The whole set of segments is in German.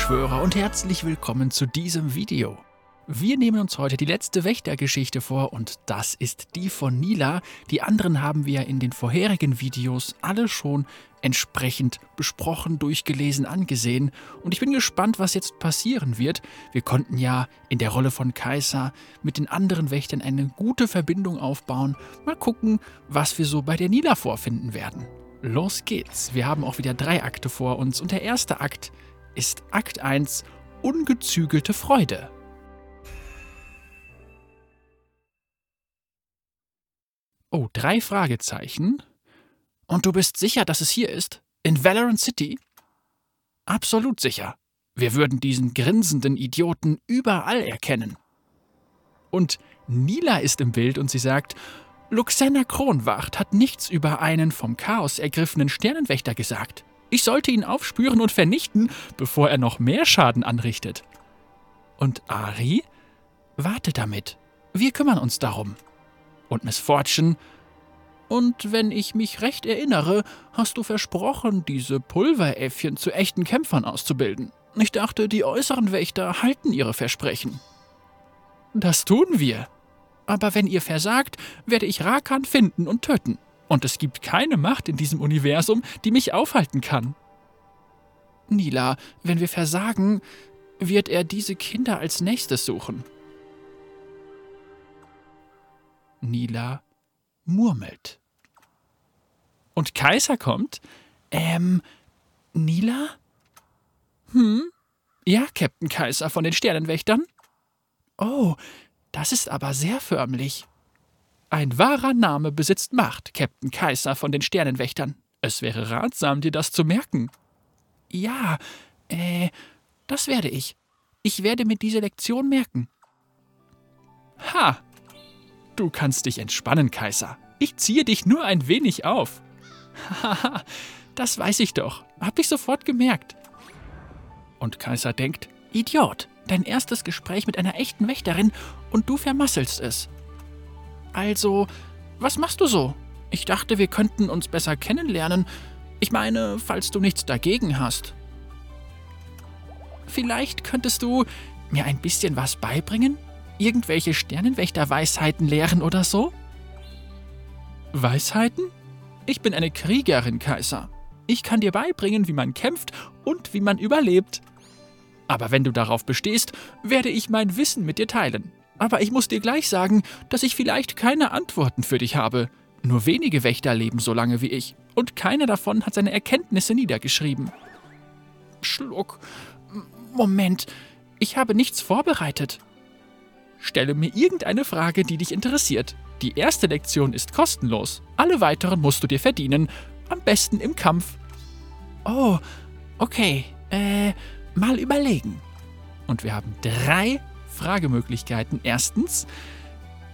Beschwörer und herzlich willkommen zu diesem Video. Wir nehmen uns heute die letzte Wächtergeschichte vor und das ist die von Nila. Die anderen haben wir in den vorherigen Videos alle schon entsprechend besprochen, durchgelesen, angesehen und ich bin gespannt, was jetzt passieren wird. Wir konnten ja in der Rolle von Kaiser mit den anderen Wächtern eine gute Verbindung aufbauen. Mal gucken, was wir so bei der Nila vorfinden werden. Los geht's. Wir haben auch wieder drei Akte vor uns und der erste Akt ist Akt 1 Ungezügelte Freude. Oh, drei Fragezeichen. Und du bist sicher, dass es hier ist? In Valorant City? Absolut sicher. Wir würden diesen grinsenden Idioten überall erkennen. Und Nila ist im Bild und sie sagt, Luxena Kronwacht hat nichts über einen vom Chaos ergriffenen Sternenwächter gesagt. Ich sollte ihn aufspüren und vernichten, bevor er noch mehr Schaden anrichtet. Und Ari? Warte damit. Wir kümmern uns darum. Und Miss Fortune? Und wenn ich mich recht erinnere, hast du versprochen, diese Pulveräffchen zu echten Kämpfern auszubilden. Ich dachte, die äußeren Wächter halten ihre Versprechen. Das tun wir. Aber wenn ihr versagt, werde ich Rakan finden und töten und es gibt keine Macht in diesem Universum, die mich aufhalten kann. Nila, wenn wir versagen, wird er diese Kinder als nächstes suchen. Nila murmelt. Und Kaiser kommt? Ähm, Nila? Hm? Ja, Captain Kaiser von den Sternenwächtern? Oh, das ist aber sehr förmlich. Ein wahrer Name besitzt Macht, Captain Kaiser von den Sternenwächtern. Es wäre ratsam, dir das zu merken. Ja, äh, das werde ich. Ich werde mir diese Lektion merken. Ha! Du kannst dich entspannen, Kaiser. Ich ziehe dich nur ein wenig auf. Haha, das weiß ich doch. Hab ich sofort gemerkt. Und Kaiser denkt, Idiot, dein erstes Gespräch mit einer echten Wächterin und du vermasselst es. Also, was machst du so? Ich dachte, wir könnten uns besser kennenlernen. Ich meine, falls du nichts dagegen hast. Vielleicht könntest du mir ein bisschen was beibringen? Irgendwelche Sternenwächter-Weisheiten lehren oder so? Weisheiten? Ich bin eine Kriegerin, Kaiser. Ich kann dir beibringen, wie man kämpft und wie man überlebt. Aber wenn du darauf bestehst, werde ich mein Wissen mit dir teilen. Aber ich muss dir gleich sagen, dass ich vielleicht keine Antworten für dich habe. Nur wenige Wächter leben so lange wie ich, und keiner davon hat seine Erkenntnisse niedergeschrieben. Schluck. Moment, ich habe nichts vorbereitet. Stelle mir irgendeine Frage, die dich interessiert. Die erste Lektion ist kostenlos. Alle weiteren musst du dir verdienen. Am besten im Kampf. Oh, okay. Äh, mal überlegen. Und wir haben drei Fragemöglichkeiten. Erstens,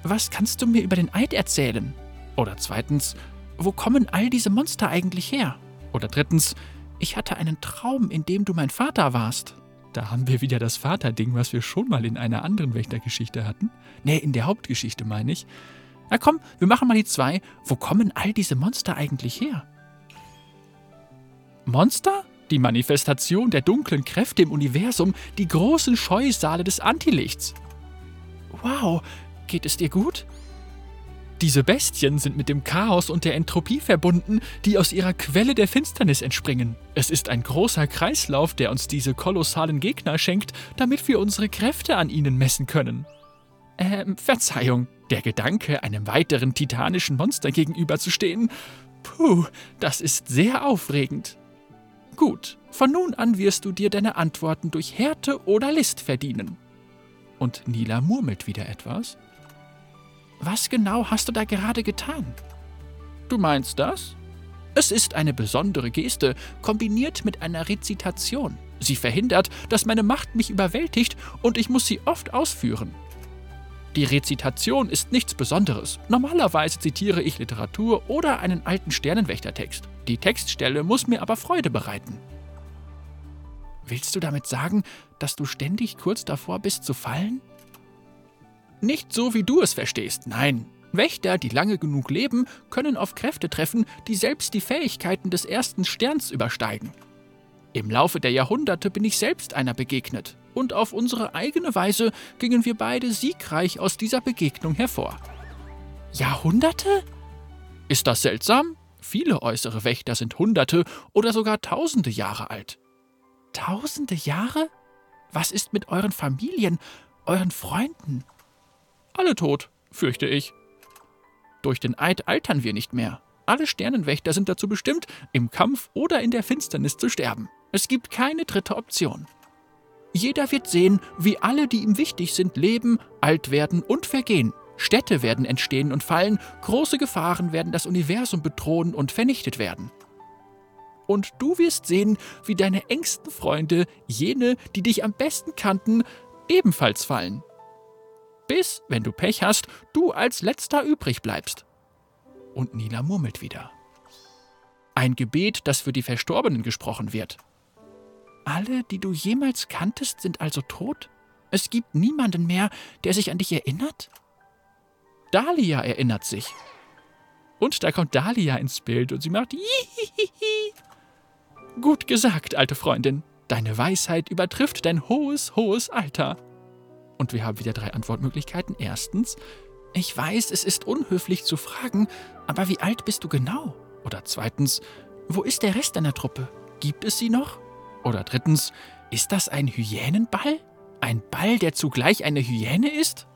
was kannst du mir über den Eid erzählen? Oder zweitens, wo kommen all diese Monster eigentlich her? Oder drittens, ich hatte einen Traum, in dem du mein Vater warst. Da haben wir wieder das Vaterding, was wir schon mal in einer anderen Wächtergeschichte hatten. Nee, in der Hauptgeschichte meine ich. Na komm, wir machen mal die zwei. Wo kommen all diese Monster eigentlich her? Monster? Die Manifestation der dunklen Kräfte im Universum, die großen Scheusale des Antilichts. Wow, geht es dir gut? Diese Bestien sind mit dem Chaos und der Entropie verbunden, die aus ihrer Quelle der Finsternis entspringen. Es ist ein großer Kreislauf, der uns diese kolossalen Gegner schenkt, damit wir unsere Kräfte an ihnen messen können. Ähm, Verzeihung, der Gedanke, einem weiteren titanischen Monster gegenüberzustehen, puh, das ist sehr aufregend. Gut, von nun an wirst du dir deine Antworten durch Härte oder List verdienen. Und Nila murmelt wieder etwas. Was genau hast du da gerade getan? Du meinst das? Es ist eine besondere Geste, kombiniert mit einer Rezitation. Sie verhindert, dass meine Macht mich überwältigt und ich muss sie oft ausführen. Die Rezitation ist nichts Besonderes. Normalerweise zitiere ich Literatur oder einen alten Sternenwächtertext. Die Textstelle muss mir aber Freude bereiten. Willst du damit sagen, dass du ständig kurz davor bist zu fallen? Nicht so, wie du es verstehst, nein. Wächter, die lange genug leben, können auf Kräfte treffen, die selbst die Fähigkeiten des ersten Sterns übersteigen. Im Laufe der Jahrhunderte bin ich selbst einer begegnet, und auf unsere eigene Weise gingen wir beide siegreich aus dieser Begegnung hervor. Jahrhunderte? Ist das seltsam? Viele äußere Wächter sind Hunderte oder sogar Tausende Jahre alt. Tausende Jahre? Was ist mit euren Familien, euren Freunden? Alle tot, fürchte ich. Durch den Eid altern wir nicht mehr. Alle Sternenwächter sind dazu bestimmt, im Kampf oder in der Finsternis zu sterben. Es gibt keine dritte Option. Jeder wird sehen, wie alle, die ihm wichtig sind, leben, alt werden und vergehen. Städte werden entstehen und fallen, große Gefahren werden das Universum bedrohen und vernichtet werden. Und du wirst sehen, wie deine engsten Freunde, jene, die dich am besten kannten, ebenfalls fallen. Bis, wenn du Pech hast, du als letzter übrig bleibst. Und Nila murmelt wieder. Ein Gebet, das für die Verstorbenen gesprochen wird. Alle, die du jemals kanntest, sind also tot? Es gibt niemanden mehr, der sich an dich erinnert? Dahlia erinnert sich. Und da kommt Dahlia ins Bild und sie macht Hihihihi. Gut gesagt, alte Freundin. Deine Weisheit übertrifft dein hohes, hohes Alter. Und wir haben wieder drei Antwortmöglichkeiten. Erstens, ich weiß, es ist unhöflich zu fragen, aber wie alt bist du genau? Oder zweitens, wo ist der Rest deiner Truppe? Gibt es sie noch? Oder drittens, ist das ein Hyänenball? Ein Ball, der zugleich eine Hyäne ist?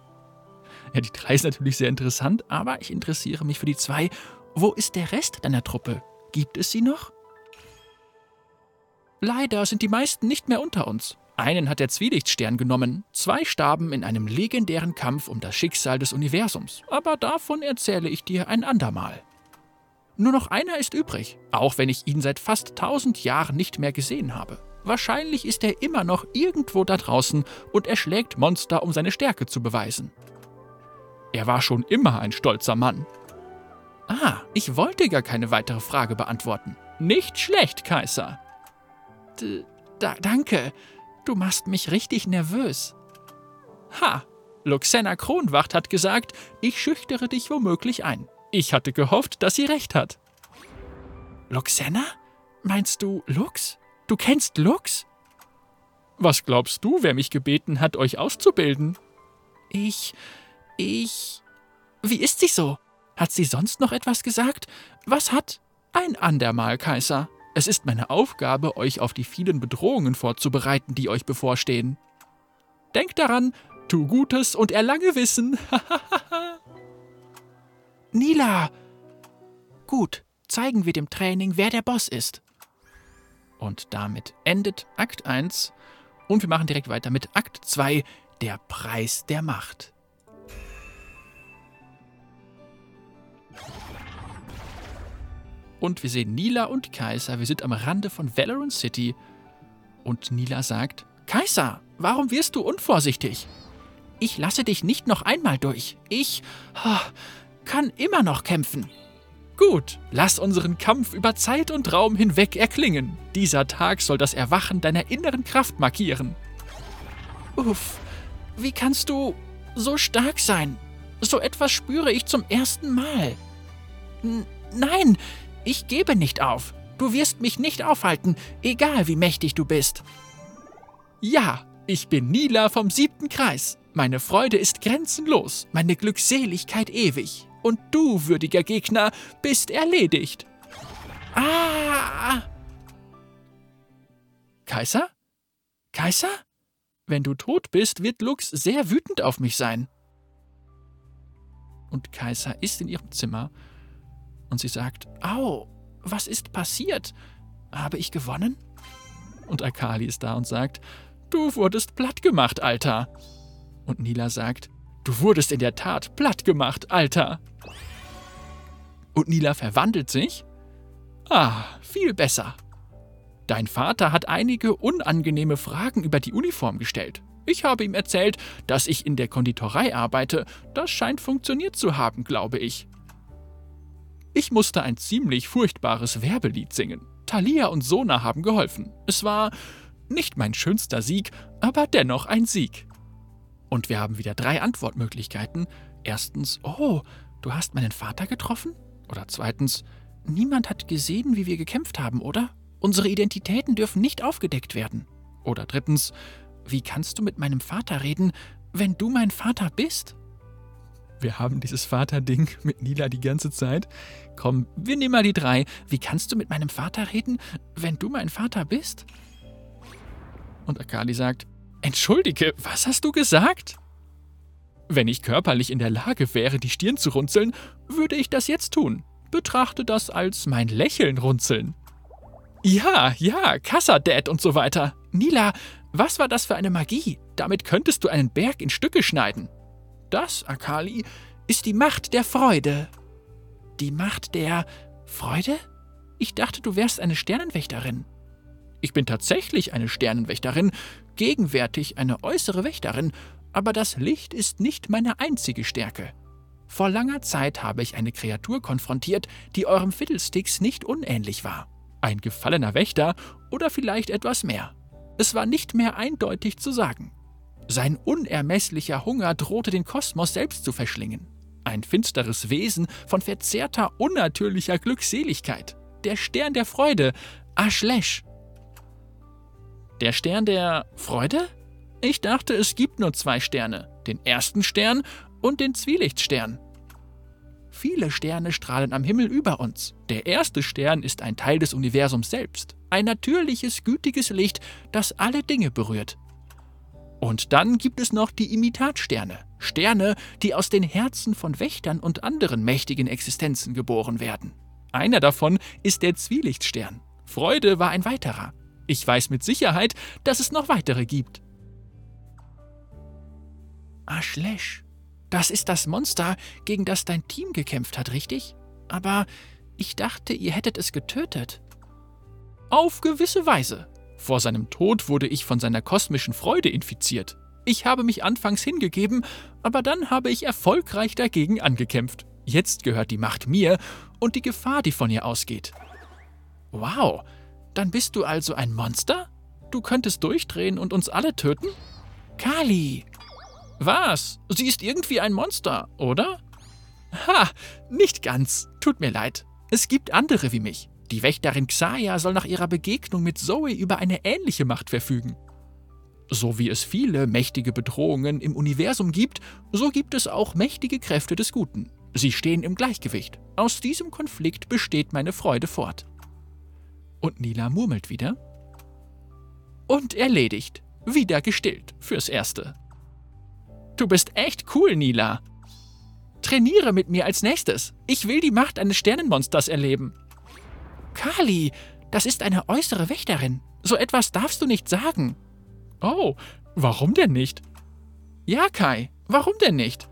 Ja, die drei ist natürlich sehr interessant, aber ich interessiere mich für die zwei. Wo ist der Rest deiner Truppe? Gibt es sie noch? Leider sind die meisten nicht mehr unter uns. Einen hat der Zwielichtstern genommen, zwei starben in einem legendären Kampf um das Schicksal des Universums, aber davon erzähle ich dir ein andermal. Nur noch einer ist übrig, auch wenn ich ihn seit fast tausend Jahren nicht mehr gesehen habe. Wahrscheinlich ist er immer noch irgendwo da draußen und erschlägt Monster, um seine Stärke zu beweisen. Er war schon immer ein stolzer Mann. Ah, ich wollte gar keine weitere Frage beantworten. Nicht schlecht, Kaiser. D da danke. Du machst mich richtig nervös. Ha, Luxena Kronwacht hat gesagt, ich schüchtere dich womöglich ein. Ich hatte gehofft, dass sie recht hat. Luxena? Meinst du Lux? Du kennst Lux? Was glaubst du, wer mich gebeten hat, euch auszubilden? Ich. ich. Wie ist sie so? Hat sie sonst noch etwas gesagt? Was hat? Ein andermal, Kaiser. Es ist meine Aufgabe, euch auf die vielen Bedrohungen vorzubereiten, die euch bevorstehen. Denkt daran, tu Gutes und erlange Wissen. Nila! Gut, zeigen wir dem Training, wer der Boss ist. Und damit endet Akt 1 und wir machen direkt weiter mit Akt 2, der Preis der Macht. Und wir sehen Nila und Kaiser. Wir sind am Rande von Valorant City. Und Nila sagt: Kaiser, warum wirst du unvorsichtig? Ich lasse dich nicht noch einmal durch. Ich oh, kann immer noch kämpfen. Gut, lass unseren Kampf über Zeit und Raum hinweg erklingen. Dieser Tag soll das Erwachen deiner inneren Kraft markieren. Uff, wie kannst du so stark sein? So etwas spüre ich zum ersten Mal. N nein, ich gebe nicht auf. Du wirst mich nicht aufhalten, egal wie mächtig du bist. Ja, ich bin Nila vom siebten Kreis. Meine Freude ist grenzenlos, meine Glückseligkeit ewig. Und du, würdiger Gegner, bist erledigt. Ah! Kaiser? Kaiser? Wenn du tot bist, wird Lux sehr wütend auf mich sein. Und Kaiser ist in ihrem Zimmer und sie sagt, Au, was ist passiert? Habe ich gewonnen? Und Akali ist da und sagt, Du wurdest platt gemacht, Alter. Und Nila sagt, Du wurdest in der Tat platt gemacht, Alter. Und Nila verwandelt sich? Ah, viel besser. Dein Vater hat einige unangenehme Fragen über die Uniform gestellt. Ich habe ihm erzählt, dass ich in der Konditorei arbeite. Das scheint funktioniert zu haben, glaube ich. Ich musste ein ziemlich furchtbares Werbelied singen. Thalia und Sona haben geholfen. Es war nicht mein schönster Sieg, aber dennoch ein Sieg. Und wir haben wieder drei Antwortmöglichkeiten. Erstens, oh, du hast meinen Vater getroffen? Oder zweitens, niemand hat gesehen, wie wir gekämpft haben, oder? Unsere Identitäten dürfen nicht aufgedeckt werden. Oder drittens, wie kannst du mit meinem Vater reden, wenn du mein Vater bist? Wir haben dieses Vaterding mit Nila die ganze Zeit. Komm, wir nehmen mal die drei. Wie kannst du mit meinem Vater reden, wenn du mein Vater bist? Und Akali sagt, Entschuldige, was hast du gesagt? Wenn ich körperlich in der Lage wäre, die Stirn zu runzeln, würde ich das jetzt tun. Betrachte das als mein Lächeln runzeln. Ja, ja, Kassadad und so weiter. Nila, was war das für eine Magie? Damit könntest du einen Berg in Stücke schneiden. Das, Akali, ist die Macht der Freude. Die Macht der Freude? Ich dachte, du wärst eine Sternenwächterin. Ich bin tatsächlich eine Sternenwächterin, gegenwärtig eine äußere Wächterin, aber das Licht ist nicht meine einzige Stärke. Vor langer Zeit habe ich eine Kreatur konfrontiert, die eurem Fiddlesticks nicht unähnlich war. Ein gefallener Wächter oder vielleicht etwas mehr. Es war nicht mehr eindeutig zu sagen. Sein unermesslicher Hunger drohte den Kosmos selbst zu verschlingen. Ein finsteres Wesen von verzerrter, unnatürlicher Glückseligkeit. Der Stern der Freude, Ashlesh. Der Stern der Freude? Ich dachte, es gibt nur zwei Sterne, den ersten Stern und den Zwielichtstern. Viele Sterne strahlen am Himmel über uns. Der erste Stern ist ein Teil des Universums selbst, ein natürliches, gütiges Licht, das alle Dinge berührt. Und dann gibt es noch die Imitatsterne, Sterne, die aus den Herzen von Wächtern und anderen mächtigen Existenzen geboren werden. Einer davon ist der Zwielichtstern. Freude war ein weiterer. Ich weiß mit Sicherheit, dass es noch weitere gibt. Ashlesh, das ist das Monster, gegen das dein Team gekämpft hat, richtig? Aber ich dachte, ihr hättet es getötet. Auf gewisse Weise. Vor seinem Tod wurde ich von seiner kosmischen Freude infiziert. Ich habe mich anfangs hingegeben, aber dann habe ich erfolgreich dagegen angekämpft. Jetzt gehört die Macht mir und die Gefahr, die von ihr ausgeht. Wow, dann bist du also ein Monster? Du könntest durchdrehen und uns alle töten? Kali, was? Sie ist irgendwie ein Monster, oder? Ha, nicht ganz. Tut mir leid. Es gibt andere wie mich. Die Wächterin Xaya soll nach ihrer Begegnung mit Zoe über eine ähnliche Macht verfügen. So wie es viele mächtige Bedrohungen im Universum gibt, so gibt es auch mächtige Kräfte des Guten. Sie stehen im Gleichgewicht. Aus diesem Konflikt besteht meine Freude fort. Und Nila murmelt wieder. Und erledigt. Wieder gestillt, fürs Erste. Du bist echt cool, Nila. Trainiere mit mir als nächstes. Ich will die Macht eines Sternenmonsters erleben. Kali, das ist eine äußere Wächterin. So etwas darfst du nicht sagen. Oh, warum denn nicht? Ja, Kai, warum denn nicht?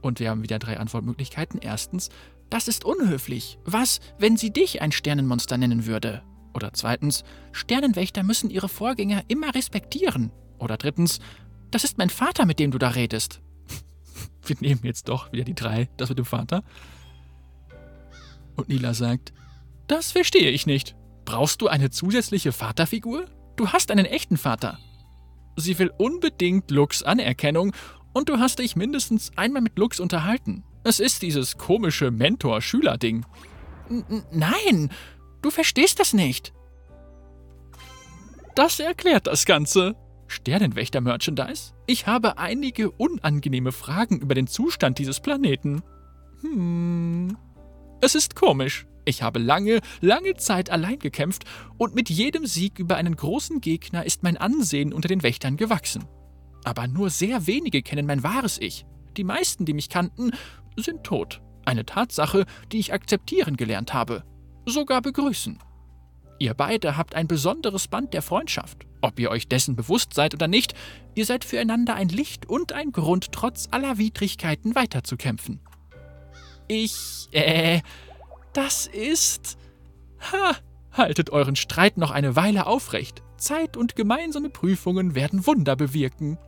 Und wir haben wieder drei Antwortmöglichkeiten. Erstens, das ist unhöflich. Was, wenn sie dich ein Sternenmonster nennen würde? Oder zweitens, Sternenwächter müssen ihre Vorgänger immer respektieren. Oder drittens, das ist mein Vater, mit dem du da redest. Wir nehmen jetzt doch wieder die drei, das mit dem Vater. Und Nila sagt, das verstehe ich nicht. Brauchst du eine zusätzliche Vaterfigur? Du hast einen echten Vater. Sie will unbedingt Lux Anerkennung und du hast dich mindestens einmal mit Lux unterhalten. Es ist dieses komische Mentor-Schüler-Ding. Nein, du verstehst das nicht. Das erklärt das Ganze. Sternenwächter-Merchandise? Ich habe einige unangenehme Fragen über den Zustand dieses Planeten. Hm. Es ist komisch. Ich habe lange, lange Zeit allein gekämpft und mit jedem Sieg über einen großen Gegner ist mein Ansehen unter den Wächtern gewachsen. Aber nur sehr wenige kennen mein wahres Ich. Die meisten, die mich kannten, sind tot. Eine Tatsache, die ich akzeptieren gelernt habe. Sogar begrüßen. Ihr beide habt ein besonderes Band der Freundschaft. Ob ihr euch dessen bewusst seid oder nicht, ihr seid füreinander ein Licht und ein Grund, trotz aller Widrigkeiten weiterzukämpfen. Ich, äh, das ist. Ha! Haltet euren Streit noch eine Weile aufrecht. Zeit und gemeinsame Prüfungen werden Wunder bewirken.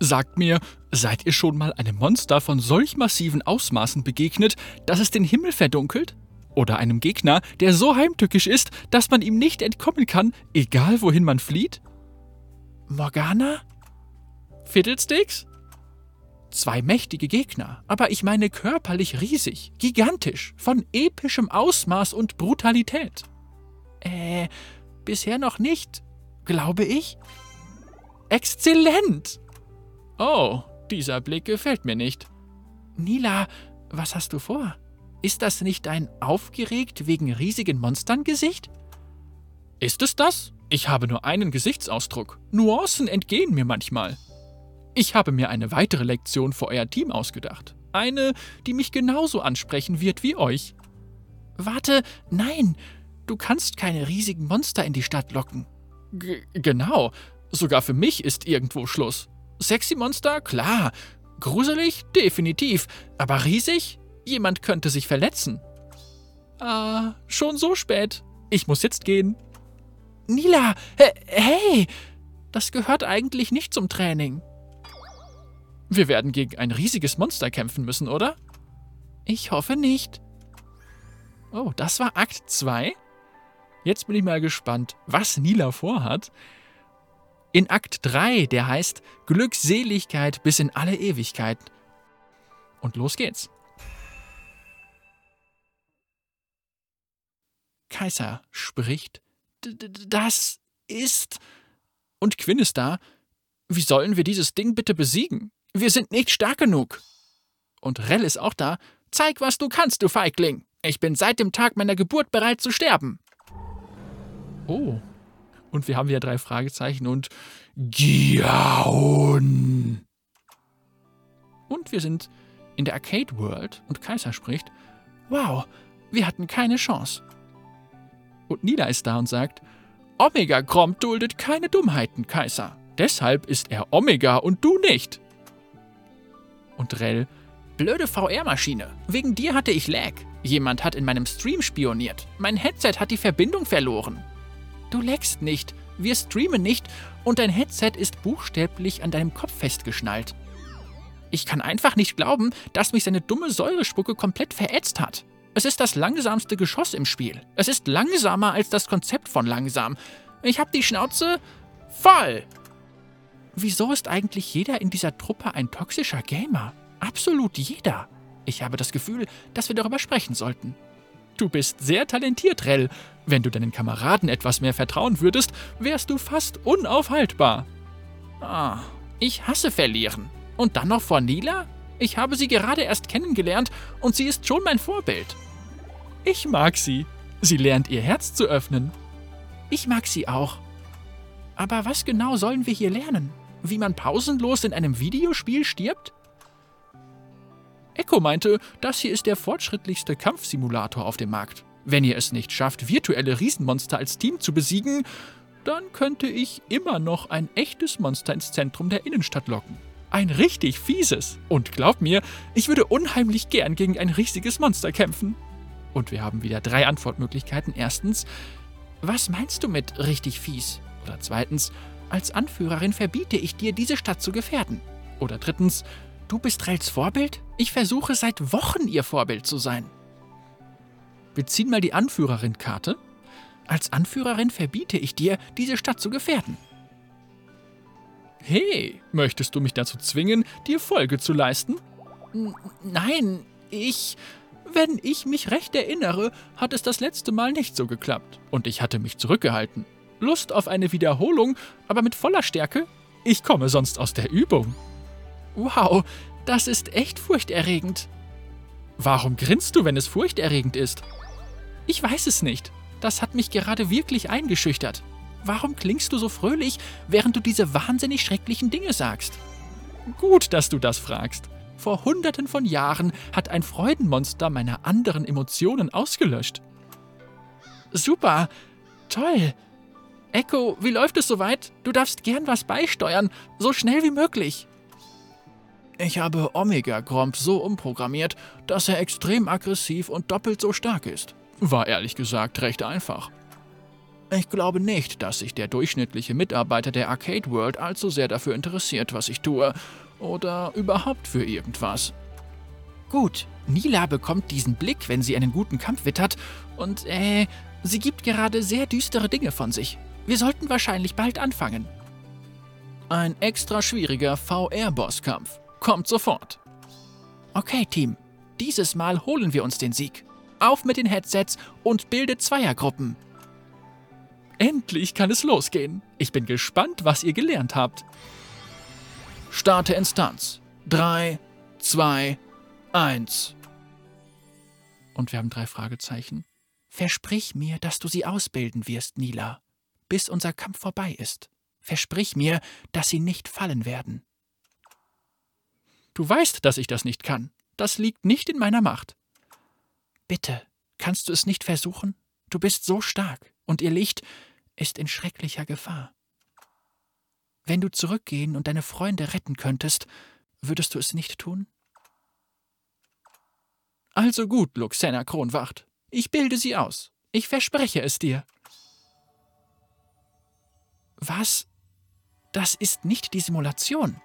Sagt mir, seid ihr schon mal einem Monster von solch massiven Ausmaßen begegnet, dass es den Himmel verdunkelt? Oder einem Gegner, der so heimtückisch ist, dass man ihm nicht entkommen kann, egal wohin man flieht? Morgana? Fiddlesticks? Zwei mächtige Gegner, aber ich meine körperlich riesig, gigantisch, von epischem Ausmaß und Brutalität. Äh, bisher noch nicht, glaube ich. Exzellent! Oh, dieser Blick gefällt mir nicht. Nila, was hast du vor? Ist das nicht ein aufgeregt wegen riesigen Monstern Gesicht? Ist es das? Ich habe nur einen Gesichtsausdruck. Nuancen entgehen mir manchmal. Ich habe mir eine weitere Lektion für euer Team ausgedacht. Eine, die mich genauso ansprechen wird wie euch. Warte, nein, du kannst keine riesigen Monster in die Stadt locken. G genau, sogar für mich ist irgendwo Schluss. Sexy Monster, klar. Gruselig, definitiv. Aber riesig? Jemand könnte sich verletzen. Ah, schon so spät. Ich muss jetzt gehen. Nila, hey, das gehört eigentlich nicht zum Training. Wir werden gegen ein riesiges Monster kämpfen müssen, oder? Ich hoffe nicht. Oh, das war Akt 2. Jetzt bin ich mal gespannt, was Nila vorhat. In Akt 3, der heißt Glückseligkeit bis in alle Ewigkeit. Und los geht's. Kaiser spricht. Das ist. Und Quinn ist da. Wie sollen wir dieses Ding bitte besiegen? Wir sind nicht stark genug. Und Rell ist auch da. Zeig, was du kannst, du Feigling. Ich bin seit dem Tag meiner Geburt bereit zu sterben. Oh. Und wir haben wieder drei Fragezeichen und Giaun. Und wir sind in der Arcade World und Kaiser spricht: Wow, wir hatten keine Chance. Und Nila ist da und sagt: Omega Grom duldet keine Dummheiten, Kaiser. Deshalb ist er Omega und du nicht. Und Rell, blöde VR-Maschine. Wegen dir hatte ich Lag. Jemand hat in meinem Stream spioniert. Mein Headset hat die Verbindung verloren. Du lagst nicht, wir streamen nicht und dein Headset ist buchstäblich an deinem Kopf festgeschnallt. Ich kann einfach nicht glauben, dass mich seine dumme Säurespucke komplett verätzt hat. Es ist das langsamste Geschoss im Spiel. Es ist langsamer als das Konzept von langsam. Ich hab die Schnauze voll. Wieso ist eigentlich jeder in dieser Truppe ein toxischer Gamer? Absolut jeder. Ich habe das Gefühl, dass wir darüber sprechen sollten. Du bist sehr talentiert, Rell. Wenn du deinen Kameraden etwas mehr vertrauen würdest, wärst du fast unaufhaltbar. Ah, ich hasse verlieren. Und dann noch vor Nila? Ich habe sie gerade erst kennengelernt und sie ist schon mein Vorbild. Ich mag sie. Sie lernt ihr Herz zu öffnen. Ich mag sie auch. Aber was genau sollen wir hier lernen? wie man pausenlos in einem Videospiel stirbt? Echo meinte, das hier ist der fortschrittlichste Kampfsimulator auf dem Markt. Wenn ihr es nicht schafft, virtuelle Riesenmonster als Team zu besiegen, dann könnte ich immer noch ein echtes Monster ins Zentrum der Innenstadt locken. Ein richtig fieses. Und glaubt mir, ich würde unheimlich gern gegen ein riesiges Monster kämpfen. Und wir haben wieder drei Antwortmöglichkeiten. Erstens, was meinst du mit richtig fies? Oder zweitens, als Anführerin verbiete ich dir, diese Stadt zu gefährden. Oder drittens, du bist Rels Vorbild? Ich versuche seit Wochen ihr Vorbild zu sein. Wir ziehen mal die Anführerin-Karte. Als Anführerin verbiete ich dir, diese Stadt zu gefährden. Hey, möchtest du mich dazu zwingen, dir Folge zu leisten? N nein, ich. Wenn ich mich recht erinnere, hat es das letzte Mal nicht so geklappt. Und ich hatte mich zurückgehalten. Lust auf eine Wiederholung, aber mit voller Stärke? Ich komme sonst aus der Übung. Wow, das ist echt furchterregend. Warum grinst du, wenn es furchterregend ist? Ich weiß es nicht. Das hat mich gerade wirklich eingeschüchtert. Warum klingst du so fröhlich, während du diese wahnsinnig schrecklichen Dinge sagst? Gut, dass du das fragst. Vor hunderten von Jahren hat ein Freudenmonster meine anderen Emotionen ausgelöscht. Super, toll. Echo, wie läuft es soweit? Du darfst gern was beisteuern, so schnell wie möglich. Ich habe Omega Gromp so umprogrammiert, dass er extrem aggressiv und doppelt so stark ist. War ehrlich gesagt recht einfach. Ich glaube nicht, dass sich der durchschnittliche Mitarbeiter der Arcade World allzu sehr dafür interessiert, was ich tue. Oder überhaupt für irgendwas. Gut, Nila bekommt diesen Blick, wenn sie einen guten Kampf wittert, und äh, sie gibt gerade sehr düstere Dinge von sich. Wir sollten wahrscheinlich bald anfangen. Ein extra schwieriger VR-Bosskampf. Kommt sofort. Okay, Team. Dieses Mal holen wir uns den Sieg. Auf mit den Headsets und bildet Zweiergruppen. Endlich kann es losgehen. Ich bin gespannt, was ihr gelernt habt. Starte Instanz. 3, 2, 1. Und wir haben drei Fragezeichen. Versprich mir, dass du sie ausbilden wirst, Nila, bis unser Kampf vorbei ist. Versprich mir, dass sie nicht fallen werden. Du weißt, dass ich das nicht kann. Das liegt nicht in meiner Macht. Bitte, kannst du es nicht versuchen? Du bist so stark, und ihr Licht ist in schrecklicher Gefahr. Wenn du zurückgehen und deine Freunde retten könntest, würdest du es nicht tun? Also gut, Luxena Kronwacht. Ich bilde sie aus. Ich verspreche es dir. Was? Das ist nicht die Simulation.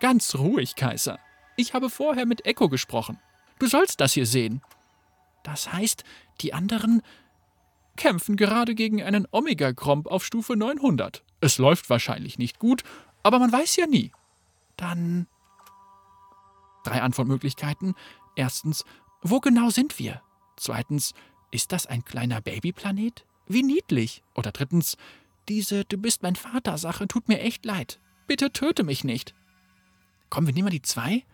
Ganz ruhig, Kaiser. Ich habe vorher mit Echo gesprochen. Du sollst das hier sehen. Das heißt, die anderen kämpfen gerade gegen einen Omega-Kromp auf Stufe 900. Es läuft wahrscheinlich nicht gut, aber man weiß ja nie. Dann. Drei Antwortmöglichkeiten. Erstens, wo genau sind wir? Zweitens, ist das ein kleiner Babyplanet? Wie niedlich. Oder drittens, diese Du bist mein Vater Sache tut mir echt leid. Bitte töte mich nicht. Komm, wir nehmen mal die zwei.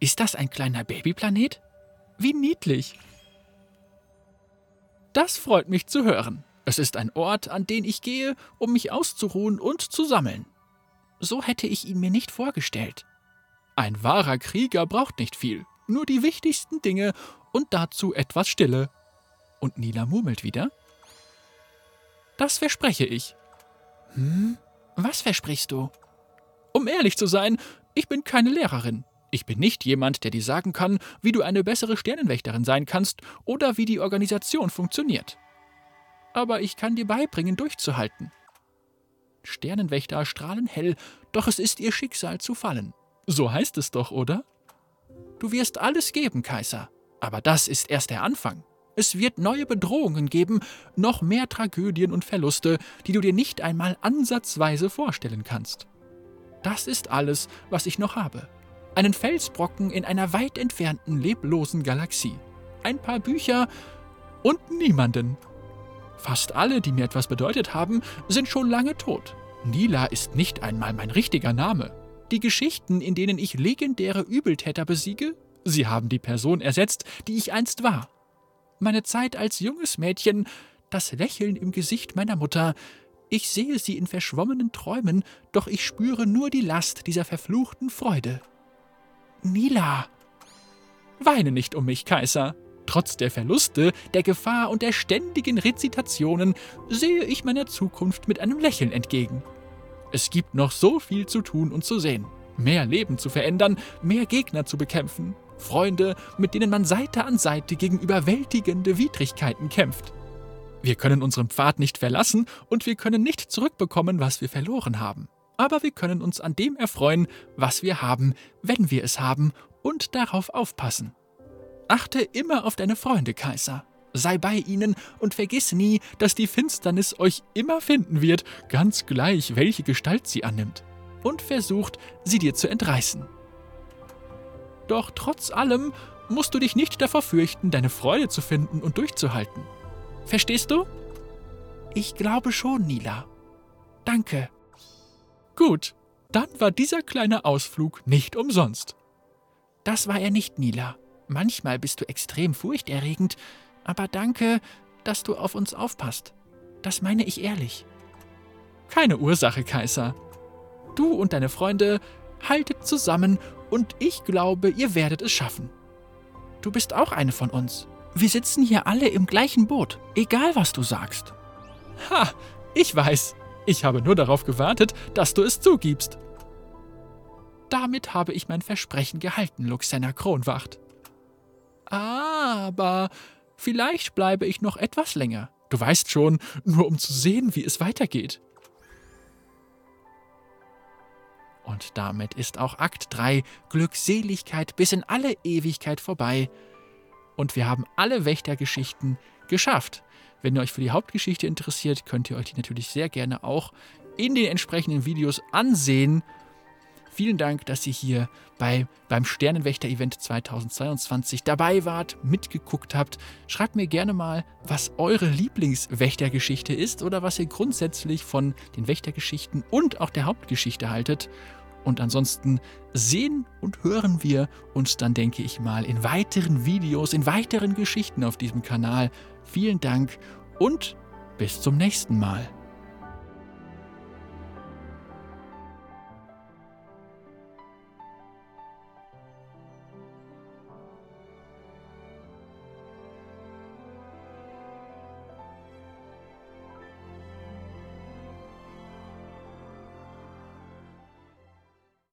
Ist das ein kleiner Babyplanet? Wie niedlich. Das freut mich zu hören. Es ist ein Ort, an den ich gehe, um mich auszuruhen und zu sammeln. So hätte ich ihn mir nicht vorgestellt. Ein wahrer Krieger braucht nicht viel, nur die wichtigsten Dinge und dazu etwas Stille. Und Nila murmelt wieder. Das verspreche ich. Hm? Was versprichst du? Um ehrlich zu sein, ich bin keine Lehrerin. Ich bin nicht jemand, der dir sagen kann, wie du eine bessere Sternenwächterin sein kannst oder wie die Organisation funktioniert. Aber ich kann dir beibringen, durchzuhalten. Sternenwächter strahlen hell, doch es ist ihr Schicksal zu fallen. So heißt es doch, oder? Du wirst alles geben, Kaiser. Aber das ist erst der Anfang. Es wird neue Bedrohungen geben, noch mehr Tragödien und Verluste, die du dir nicht einmal ansatzweise vorstellen kannst. Das ist alles, was ich noch habe einen Felsbrocken in einer weit entfernten leblosen Galaxie, ein paar Bücher und niemanden. Fast alle, die mir etwas bedeutet haben, sind schon lange tot. Nila ist nicht einmal mein richtiger Name. Die Geschichten, in denen ich legendäre Übeltäter besiege, sie haben die Person ersetzt, die ich einst war. Meine Zeit als junges Mädchen, das Lächeln im Gesicht meiner Mutter, ich sehe sie in verschwommenen Träumen, doch ich spüre nur die Last dieser verfluchten Freude. Nila. Weine nicht um mich, Kaiser. Trotz der Verluste, der Gefahr und der ständigen Rezitationen sehe ich meiner Zukunft mit einem Lächeln entgegen. Es gibt noch so viel zu tun und zu sehen. Mehr Leben zu verändern, mehr Gegner zu bekämpfen, Freunde, mit denen man Seite an Seite gegen überwältigende Widrigkeiten kämpft. Wir können unseren Pfad nicht verlassen und wir können nicht zurückbekommen, was wir verloren haben aber wir können uns an dem erfreuen, was wir haben, wenn wir es haben, und darauf aufpassen. Achte immer auf deine Freunde, Kaiser. Sei bei ihnen und vergiss nie, dass die Finsternis euch immer finden wird, ganz gleich, welche Gestalt sie annimmt, und versucht, sie dir zu entreißen. Doch trotz allem musst du dich nicht davor fürchten, deine Freude zu finden und durchzuhalten. Verstehst du? Ich glaube schon, Nila. Danke. Gut, dann war dieser kleine Ausflug nicht umsonst. Das war er nicht, Nila. Manchmal bist du extrem furchterregend, aber danke, dass du auf uns aufpasst. Das meine ich ehrlich. Keine Ursache, Kaiser. Du und deine Freunde haltet zusammen und ich glaube, ihr werdet es schaffen. Du bist auch eine von uns. Wir sitzen hier alle im gleichen Boot, egal was du sagst. Ha, ich weiß. Ich habe nur darauf gewartet, dass du es zugibst. Damit habe ich mein Versprechen gehalten, Luxena Kronwacht. Aber vielleicht bleibe ich noch etwas länger. Du weißt schon, nur um zu sehen, wie es weitergeht. Und damit ist auch Akt 3 Glückseligkeit bis in alle Ewigkeit vorbei. Und wir haben alle Wächtergeschichten geschafft. Wenn ihr euch für die Hauptgeschichte interessiert, könnt ihr euch die natürlich sehr gerne auch in den entsprechenden Videos ansehen. Vielen Dank, dass ihr hier bei, beim Sternenwächter-Event 2022 dabei wart, mitgeguckt habt. Schreibt mir gerne mal, was eure Lieblingswächtergeschichte ist oder was ihr grundsätzlich von den Wächtergeschichten und auch der Hauptgeschichte haltet. Und ansonsten sehen und hören wir uns dann, denke ich mal, in weiteren Videos, in weiteren Geschichten auf diesem Kanal. Vielen Dank und bis zum nächsten Mal.